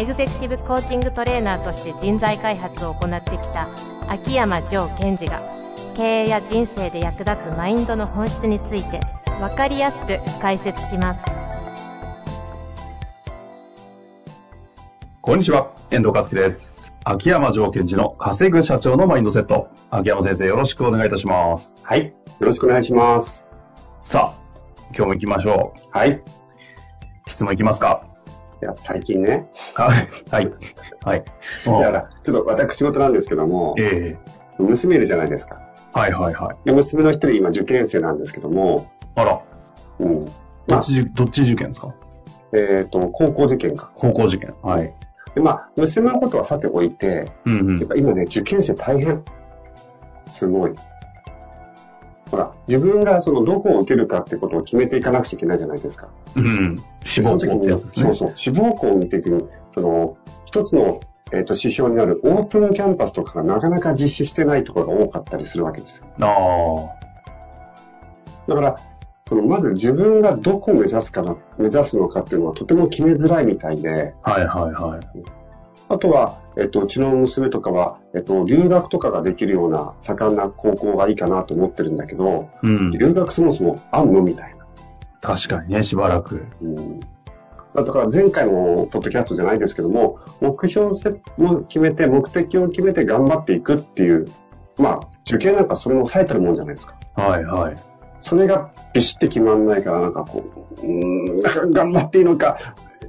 エグゼクティブコーチングトレーナーとして人材開発を行ってきた秋山城賢治が経営や人生で役立つマインドの本質について分かりやすく解説しますこんにちは、遠藤和樹です。秋山城賢治の稼ぐ社長のマインドセット。秋山先生、よろしくお願いいたします。はい。よろしくお願いします。さあ、今日も行きましょう。はい。質問いきますかいや、最近ね、はい。はい。はい。だから、ちょっと私仕事なんですけども、ええ娘いるじゃないですか。はいはいはい。で、娘の一人今受験生なんですけども、あら、うん。どまあっ、ち、どっち受験ですか？えっ、と、高校受験か。高校受験。はい。で、まあ、娘のことはさておいて、うんうんやっ。ぱ今ね、受験生大変。すごい。ほら、自分がそのどこを受けるかってことを決めていかなくちゃいけないじゃないですか。うん。志望校ってやつですね。そうそう。志望校を見ていく、その、一つの、えっ、と、指標になるオープンキャンパスとかがなかなか実施してないところが多かったりするわけですよ。あだから、そのまず自分がどこを目指すかな、目指すのかっていうのはとても決めづらいみたいで、あ。はいはいはい。あとは、えっと、うちの娘とかは、えっと、留学とかができるような盛んな高校がいいかなと思ってるんだけど、うん。留学そもそもあんのみたいな。確かにね、しばらく。うん。だから前回のポッドキャストじゃないですけども、目標を決めて、目的を決めて頑張っていくっていう、まあ、受験なんかそれの最たるもんじゃないですか。はいはい。それがビシッて決まんないから、なんかこう、うーん、頑張っていいのか、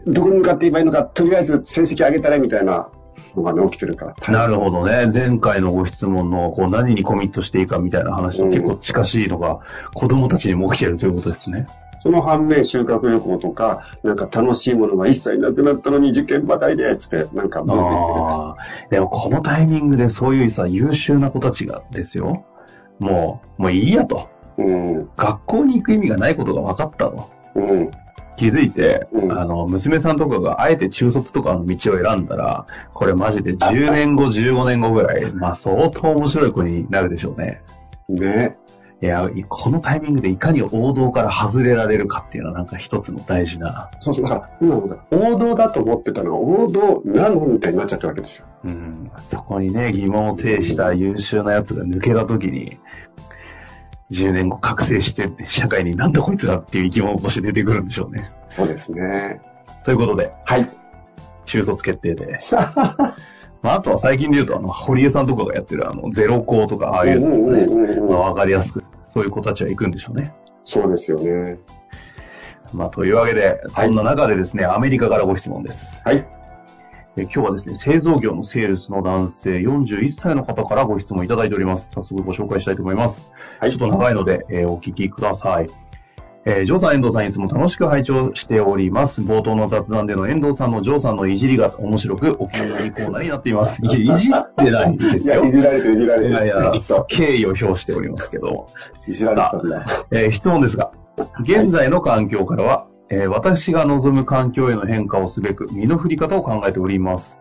どこに向かっていけばいいのか、とりあえず成績上げたらみたいなのがね、起きてるから。なるほどね。前回のご質問の、こう、何にコミットしていいかみたいな話とうん結構近しいのが、子供たちにも起きてるということですね。その反面、修学旅行とか、なんか楽しいものが一切なくなったのに受験ばかりで、つって、なんかああ。でも、このタイミングでそういうさ、優秀な子たちがですよ。もう、もういいやと。うん、学校に行く意味がないことが分かったと。うん、気づいて、うんあの、娘さんとかがあえて中卒とかの道を選んだら、これマジで10年後、15年後ぐらい、まあ相当面白い子になるでしょうね。ね。いや、このタイミングでいかに王道から外れられるかっていうのはなんか一つの大事な。そうそう、だから、今王道だと思ってたのが、王道なのみたいになっちゃったわけですよ。うん。そこにね、疑問を呈した優秀なやつが抜けた時に、10年後覚醒して、社会になんだこいつらっていう生き物として出てくるんでしょうね。そうですね。ということで、はい。中卒決定で。まあ、あとは最近で言うと、あの、堀江さんとかがやってる、あの、ゼロ校とか、ああいうのとかね、まあ、わかりやすく、そういう子たちは行くんでしょうね。そうですよね。まあ、というわけで、そんな中でですね、アメリカからご質問です。はい。え今日はですね、製造業のセールスの男性41歳の方からご質問いただいております。早速ご紹介したいと思います。はいちょっと長いので、えーお聞きください。えー、ジョーさん、遠藤さん、いつも楽しく拝聴しております。冒頭の雑談での遠藤さんのジョーさんのいじりが面白く、お気に入りコーナーになっています。いじってないですよ。いじられてる、いじられてる。いやいや敬意を表しておりますけど、いじられてたんだ。えー質問ですが、現在の環境からは、えー私が望む環境への変化をすべく身の振り方を考えております。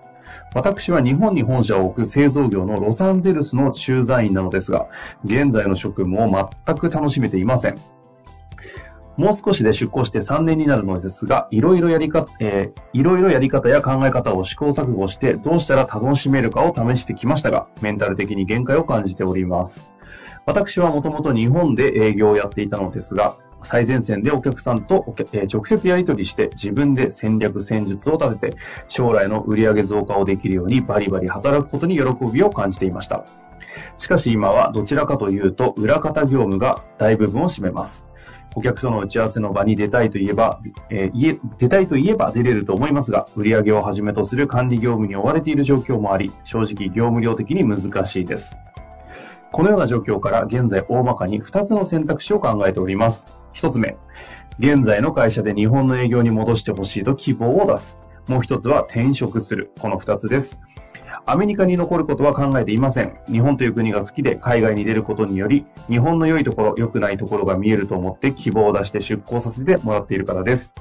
私は日本に本社を置く製造業のロサンゼルスの駐在員なのですが、現在の職務を全く楽しめていません。もう少しで出向して3年になるのですが、いろいろやりか、えーいろいろやり方や考え方を試行錯誤して、どうしたら楽しめるかを試してきましたが、メンタル的に限界を感じております。私はもともと日本で営業をやっていたのですが、最前線でお客さんとえ直接やり取りして自分で戦略戦術を立てて将来の売上増加をできるようにバリバリ働くことに喜びを感じていました。しかし今はどちらかというと裏方業務が大部分を占めます。お客との打ち合わせの場に出たいと言えば、えー出たいと言えば出れると思いますが、売上をはじめとする管理業務に追われている状況もあり、正直業務量的に難しいです。このような状況から現在大まかに2つの選択肢を考えております。1つ目、現在の会社で日本の営業に戻してほしいと希望を出す。もう1つは転職する。この2つです。アメリカに残ることは考えていません。日本という国が好きで海外に出ることにより、日本の良いところ、良くないところが見えると思って希望を出して出向させてもらっているからです。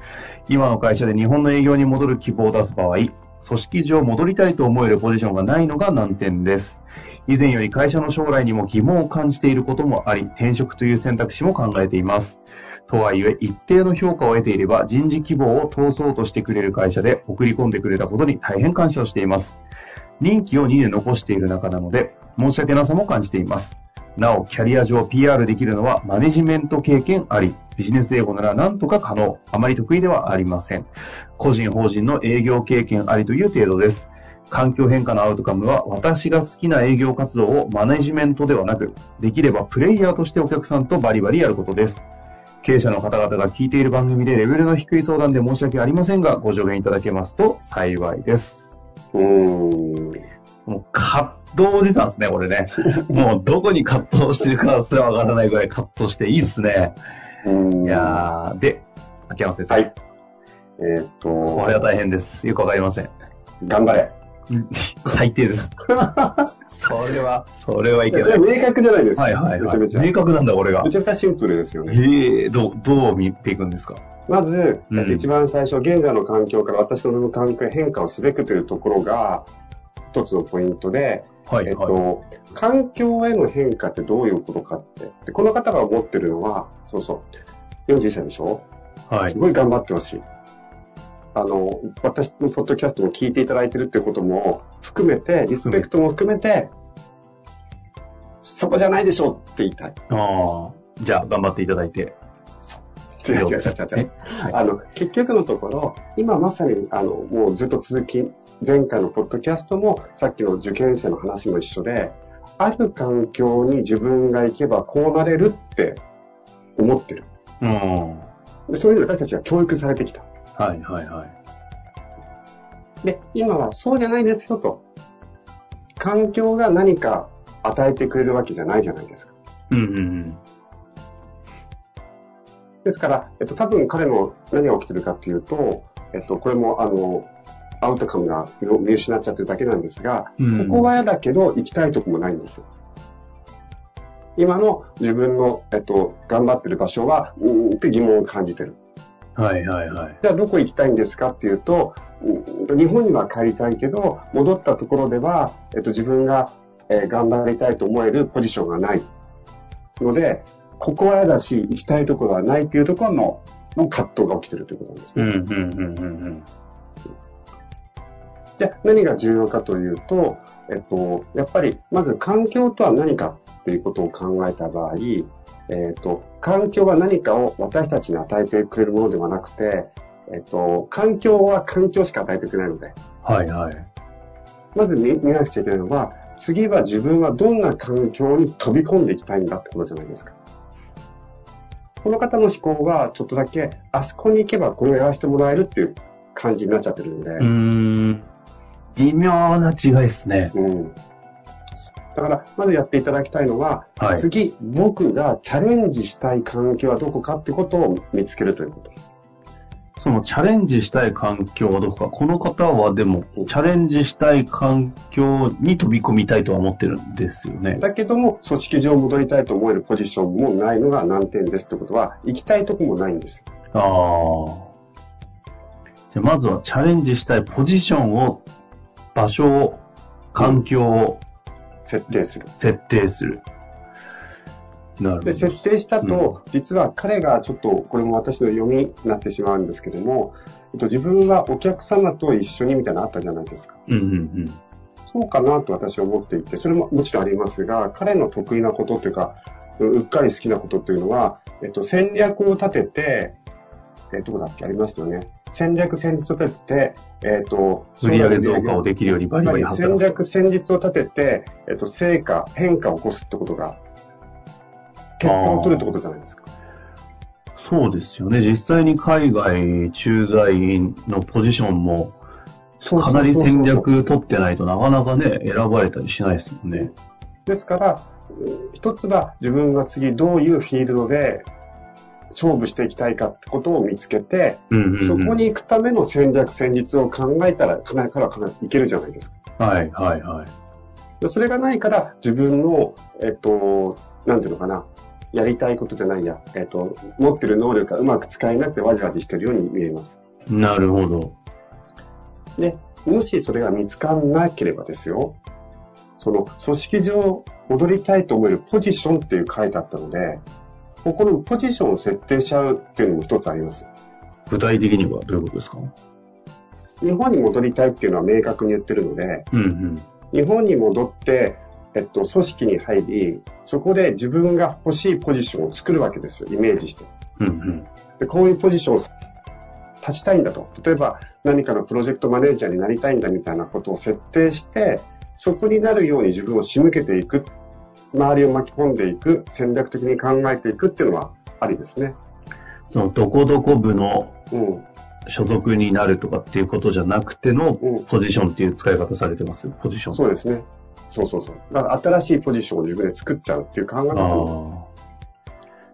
今の会社で日本の営業に戻る希望を出す場合、組織上戻りたいと思えるポジションがないのが難点です。以前より会社の将来にも疑問を感じていることもあり、転職という選択肢も考えています。とはいえ、一定の評価を得ていれば人事希望を通そうとしてくれる会社で送り込んでくれたことに大変感謝をしています。任期を2年残している中なので、申し訳なさも感じています。なお、キャリア上 PR できるのはマネジメント経験あり、ビジネス英語ならなんとか可能、あまり得意ではありません。個人法人の営業経験ありという程度です。環境変化のアウトカムは私が好きな営業活動をマネジメントではなく、できればプレイヤーとしてお客さんとバリバリやることです。経営者の方々が聞いている番組でレベルの低い相談で申し訳ありませんが、ご助言いただけますと幸いです。うーん。もう葛藤おじさんですね、これね。もうどこに葛藤してるかすらわからないぐらい葛藤していいっすね。うんいやー、で、秋山先生。はい。えーっと、これは大変です。よくわかりません。頑張れ。最低です。それは、それはいけない。明確じゃないですか。はいはいはい。めちゃめちゃ。明確なんだ、これがめ。ちゃめちゃシンプルですよね。ええどう、どう見ていくんですか？まず、うんえっと一番最初、現在の環境から私の望む環境へ変化をすべくというところが、一つのポイントで、はい、えっはい。と、環境への変化ってどういうことかって。でこの方が思ってるのは、そうそう、41歳でしょ？はいす。ごい頑張ってほしい。あの、私のポッドキャストも聞いていただいてるっていうことも含めて、リスペクトも含めて、そこじゃないでしょって言いたい。ああ、じゃあ、頑張っていただいて。違う違う違う違うあの、結局のところ、今まさに、あの、もうずっと続き、前回のポッドキャストも、さっきの受験生の話も一緒で、ある環境に自分が行けばこうなれるって思ってる。うん。でそういうふうに私たちは教育されてきた。はい、はい、はい。で、今はそうじゃないですよと。環境が何か与えてくれるわけじゃないじゃないですか。うん、うん、うん。ですから、えっと、多分彼の何が起きてるかっていうと、えっと、これもあの、アウトカムが見見失っちゃってるだけなんですが、うんここは嫌だけど行きたいとこもないんですよ。今の自分の、えっと、頑張ってる場所は、うーんって疑問を感じてる。はい、はい、はい。じゃあどこ行きたいんですかっていうと、うん日本には帰りたいけど、戻ったところでは、えっと、自分が、えー頑張りたいと思えるポジションがない。ので、ここは嫌だし、行きたいところはないっていうところの、の葛藤が起きてるということなんですね。うん、うん、うん、うん。じゃあ何が重要かというと、えっと、やっぱりまず環境とは何かっていうことを考えた場合、えっと、環境は何かを私たちに与えてくれるものではなくて、えっと、環境は環境しか与えてくれないので、はい、はい。まず見見なくちゃいけないのは、次は自分はどんな環境に飛び込んでいきたいんだってことじゃないですか。この方の思考はちょっとだけ、あそこに行けばこれをやらせてもらえるっていう感じになっちゃってるので、うーん。微妙な違いですね。うん。だから、まずやっていただきたいのは、はい。次、僕がチャレンジしたい環境はどこかってことを見つけるということ。そのチャレンジしたい環境はどこか。この方はでも、チャレンジしたい環境に飛び込みたいとは思ってるんですよね。だけども、組織上戻りたいと思えるポジションもないのが難点ですってことは、行きたいとこもないんですよ。ああ。じゃあまずはチャレンジしたいポジションを、場所を、環境を設定する。設定する。なるほで、ど。設定したと、実は彼がちょっと、これも私の読みになってしまうんですけども、えっと、自分はお客様と一緒にみたいなのあったじゃないですか。うんうんそうかなと私は思っていて、それももちろんありますが、彼の得意なことっていうか、ううっかり好きなことっていうのは、えっと、戦略を立てて、えどこだっけ？ありましたよね。戦略戦術を立てて、えっと、うん。売上増加をできるようにバリバリ戦働く。略戦術を立てて、えっと、成果、変化を起こすってことが、結果を取るってことじゃないですか。そうですよね。実際に海外駐在のポジションも、かなり戦略取ってないとなかなかね、選ばれたりしないですもんね。ですから、うん一つは自分が次どういうフィールドで勝負していきたいかってことを見つけて、うんうんうん、そこに行くための戦略、戦術を考えたら、かなりからかなりいけるじゃないですか。はい、はい、はい。でそれがないから自分の、えっと、なんていうのかな、やりたいことじゃないや、えっと、持ってる能力がうまく使えなくてわじわじしてるように見えます。なるほど。で、もしそれが見つからなければですよ、その組織上戻りたいと思えるポジションっていう書いてあったので、ここのポジションを設定しちゃうっていうのも一つあります。具体的にはどういうことですか？日本に戻りたいっていうのは明確に言ってるので、うんうん。日本に戻って、えっと、組織に入り、そこで自分が欲しいポジションを作るわけですよ、イメージして。うんうん。で、こういうポジションを立ちたいんだと。例えば、何かのプロジェクトマネージャーになりたいんだみたいなことを設定して、そこになるように自分を仕向けていく、周りを巻き込んでいく、戦略的に考えていくっていうのはありですね。その、どこどこ部のうん。所属になるとかっていうことじゃなくてのうんポジションっていう使い方されてます？ポジション。そうですね。そうそうそう。だから新しいポジションを自分で作っちゃうっていう考えあ方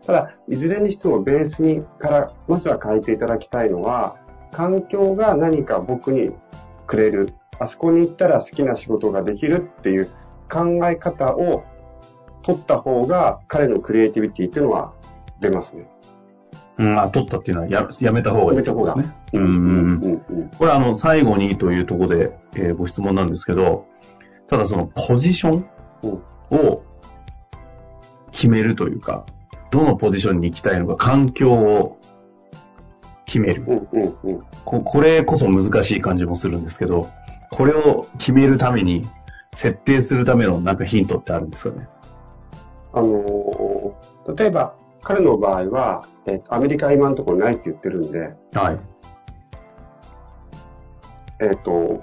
あ。ただ、いずれにしてもベースにから、まずは変えていただきたいのは、環境が何か僕にくれる。あそこに行ったら好きな仕事ができるっていう考え方を取った方が彼のクリエイティビティっていうのは出ますね。うん、あ、取ったっていうのはややめた方がいいですね。うんうんうん。うんうん。これあの、最後にというところで、えーご質問なんですけど、ただそのポジションを決めるというか、どのポジションに行きたいのか、環境を決める。うんうんうん。ここれこそ難しい感じもするんですけど、これを決めるために、設定するためのなんかヒントってあるんですかね？あのー例えば、彼の場合は、えっとアメリカは今のところないって言ってるんで、はい。えっ、と、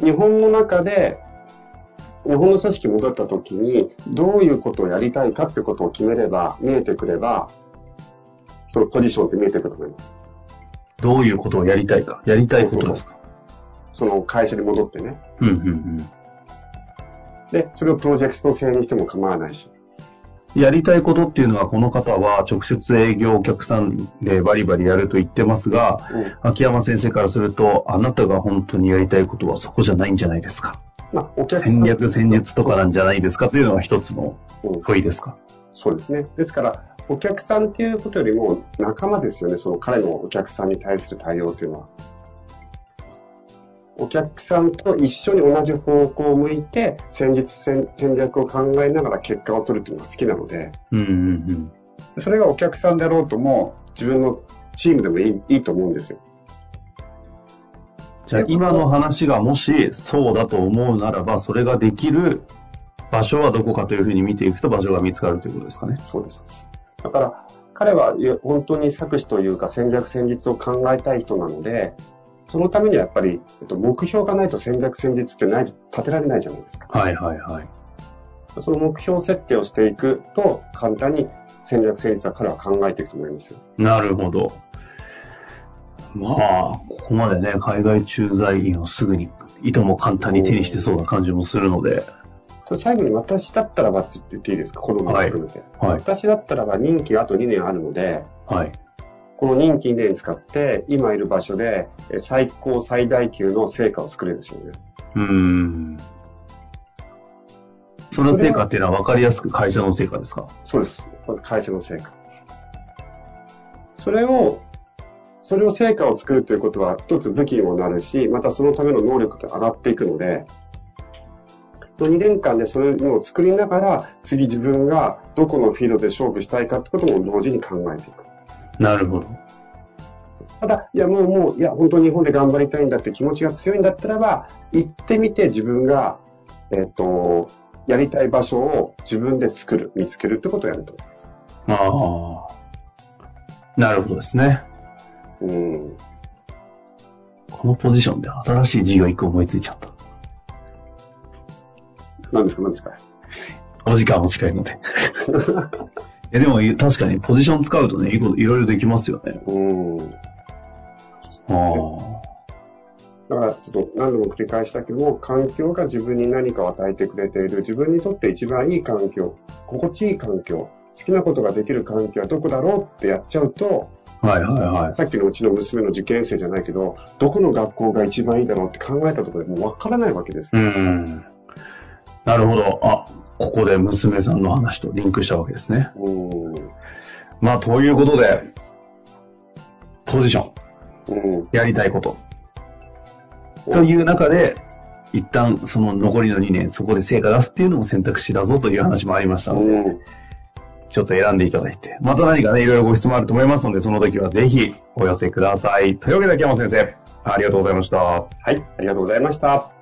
日本の中で、日本の組織に戻った時に、どういうことをやりたいかってことを決めれば、見えてくれば、そのポジションって見えてくると思います。どういうことをやりたいか？やりたいことですか？その会社に戻ってね。うんうんうん。で、それをプロジェクト制にしても構わないし。やりたいことっていうのは、この方は直接営業お客さんでバリバリやると言ってますが、うん秋山先生からすると、あなたが本当にやりたいことはそこじゃないんじゃないですか。まあ、お客。戦略、戦術とかなんじゃないですかというのが一つのうん問いですか。そうですね。ですから、お客さんっていうことよりも仲間ですよね。その彼のお客さんに対する対応っていうのは。お客さんと一緒に同じ方向を向いて戦術戦戦略を考えながら結果を取るっていうのが好きなので、うんうんうん。それがお客さんであろうとも自分のチームでもいいいいと思うんですよ。じゃあ今の話がもしそうだと思うならば、それができる場所はどこかというふうに見ていくと場所が見つかるということですかね。そうです。そうですだから、彼は本当に作詞というか戦略戦術を考えたい人なので、そのためにはやっぱり、えっと、目標がないと戦略戦術ってない立てられないじゃないですか。はいはいはい。その目標設定をしていくと、簡単に戦略戦術は彼は考えていくと思いますよ。なるほど。まあ、ここまでね、海外駐在員をすぐに、いとも簡単に手にしてそうな感じもするので、最後に私だったらばって言っていいですか？このまま含めて。はい。私だったらば任期があと2年あるので、はい。この任期2年使って、今いる場所でえ最高最大級の成果を作れるでしょうね。うーん。その成果っていうのは分かりやすく会社の成果ですか？そうです。会社の成果。それを、それを成果を作るということは一つ武器にもなるし、またそのための能力が上がっていくので、2年間でそれを作りながら、次自分がどこのフィールドで勝負したいかってことも同時に考えていく。なるほど。ただ、いやもうもう、いや本当に日本で頑張りたいんだって気持ちが強いんだったらば、行ってみて自分が、えっ、と、やりたい場所を自分で作る、見つけるってことをやると思います。ああ。なるほどですね。うん。このポジションで新しい事業一個思いついちゃった。何ですか何ですか？お時間も近いので。えでも確かにポジション使うとね、いいこといろいろできますよね。うん。あだから、ちょっと何度も繰り返したけども、環境が自分に何かを与えてくれている、自分にとって一番いい環境、心地いい環境好きなことができる環境はどこだろうってやっちゃうと、はいはいはい。さっきのうちの娘の受験生じゃないけど、どこの学校が一番いいだろうって考えたところでもうわからないわけです。うん。なるほど。あ、ここで娘さんの話とリンクしたわけですね。うん。まあ、ということで、ポジション、うん。やりたいこと。という中で、一旦その残りの2年、そこで成果出すっていうのも選択肢だぞという話もありましたので、うん。ちょっと選んでいただいて、また何かね、いろいろご質問あると思いますので、その時はぜひお寄せください。というわけで、秋山先生、ありがとうございました。はい。ありがとうございました。